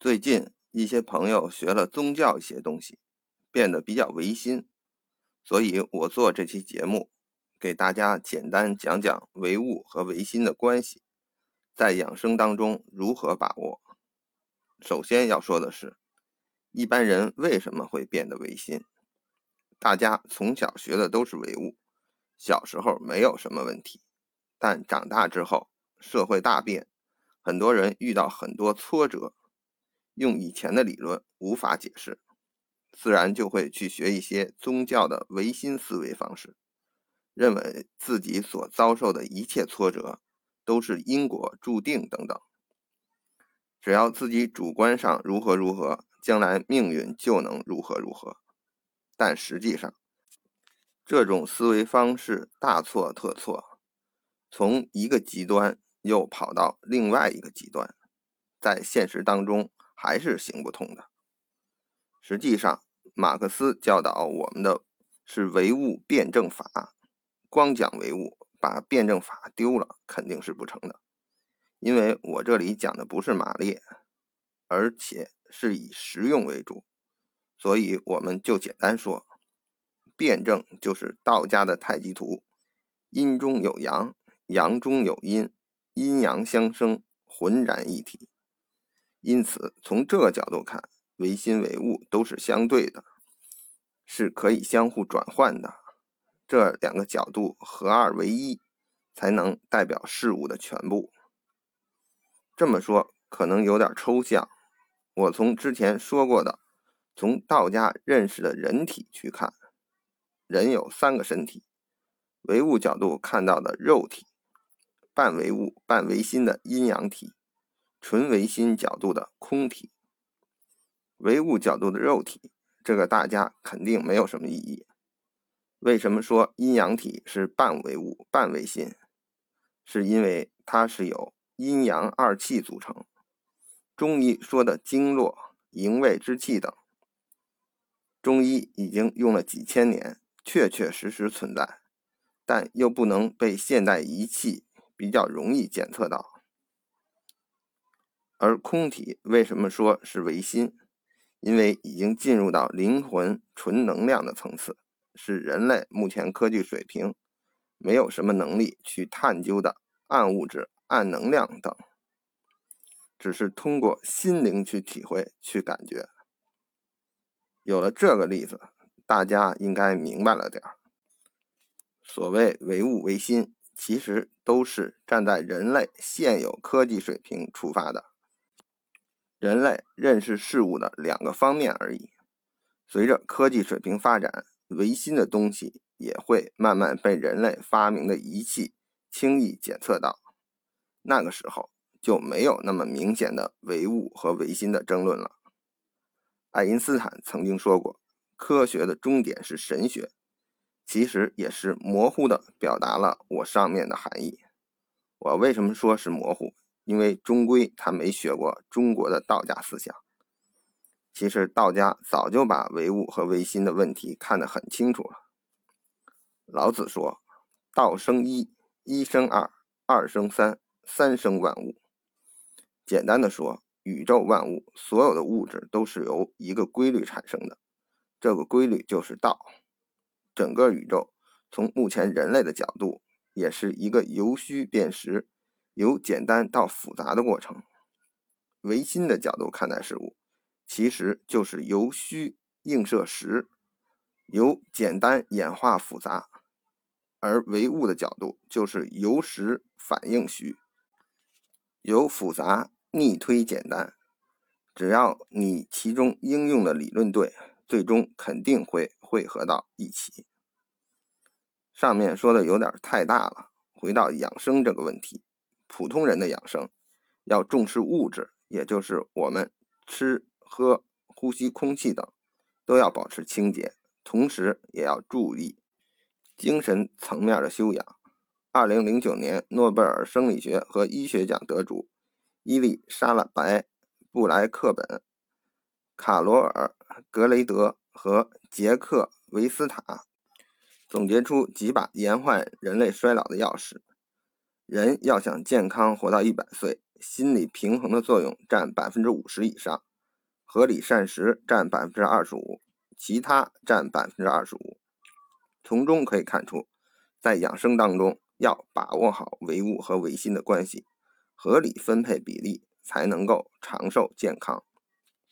最近一些朋友学了宗教一些东西，变得比较唯心，所以我做这期节目，给大家简单讲讲唯物和唯心的关系，在养生当中如何把握。首先要说的是，一般人为什么会变得唯心？大家从小学的都是唯物，小时候没有什么问题，但长大之后，社会大变，很多人遇到很多挫折。用以前的理论无法解释，自然就会去学一些宗教的唯心思维方式，认为自己所遭受的一切挫折都是因果注定等等，只要自己主观上如何如何，将来命运就能如何如何。但实际上，这种思维方式大错特错，从一个极端又跑到另外一个极端，在现实当中。还是行不通的。实际上，马克思教导我们的是唯物辩证法。光讲唯物，把辩证法丢了，肯定是不成的。因为我这里讲的不是马列，而且是以实用为主，所以我们就简单说，辩证就是道家的太极图，阴中有阳，阳中有阴，阴阳相生，浑然一体。因此，从这个角度看，唯心唯物都是相对的，是可以相互转换的。这两个角度合二为一，才能代表事物的全部。这么说可能有点抽象。我从之前说过的，从道家认识的人体去看，人有三个身体：唯物角度看到的肉体，半唯物半唯心的阴阳体。纯唯心角度的空体，唯物角度的肉体，这个大家肯定没有什么异议。为什么说阴阳体是半唯物半唯心？是因为它是由阴阳二气组成。中医说的经络、营卫之气等，中医已经用了几千年，确确实实存在，但又不能被现代仪器比较容易检测到。而空体为什么说是唯心？因为已经进入到灵魂纯能量的层次，是人类目前科技水平没有什么能力去探究的暗物质、暗能量等，只是通过心灵去体会、去感觉。有了这个例子，大家应该明白了点儿。所谓唯物唯心，其实都是站在人类现有科技水平出发的。人类认识事物的两个方面而已。随着科技水平发展，唯心的东西也会慢慢被人类发明的仪器轻易检测到。那个时候就没有那么明显的唯物和唯心的争论了。爱因斯坦曾经说过：“科学的终点是神学。”其实也是模糊的表达了我上面的含义。我为什么说是模糊？因为终归他没学过中国的道家思想。其实道家早就把唯物和唯心的问题看得很清楚了。老子说：“道生一，一生二，二生三，三生万物。”简单的说，宇宙万物所有的物质都是由一个规律产生的，这个规律就是道。整个宇宙从目前人类的角度，也是一个由虚变实。由简单到复杂的过程，唯心的角度看待事物，其实就是由虚映射实，由简单演化复杂；而唯物的角度就是由实反映虚，由复杂逆推简单。只要你其中应用的理论对，最终肯定会汇合到一起。上面说的有点太大了，回到养生这个问题。普通人的养生要重视物质，也就是我们吃喝、呼吸空气等都要保持清洁，同时也要注意精神层面的修养。二零零九年诺贝尔生理学和医学奖得主伊丽莎白·布莱克本、卡罗尔·格雷德和杰克·维斯塔总结出几把延缓人类衰老的钥匙。人要想健康活到一百岁，心理平衡的作用占百分之五十以上。合理膳食占百分之二十五，其他占百分之二十五。从中可以看出，在养生当中要把握好唯物和唯心的关系，合理分配比例，才能够长寿健康。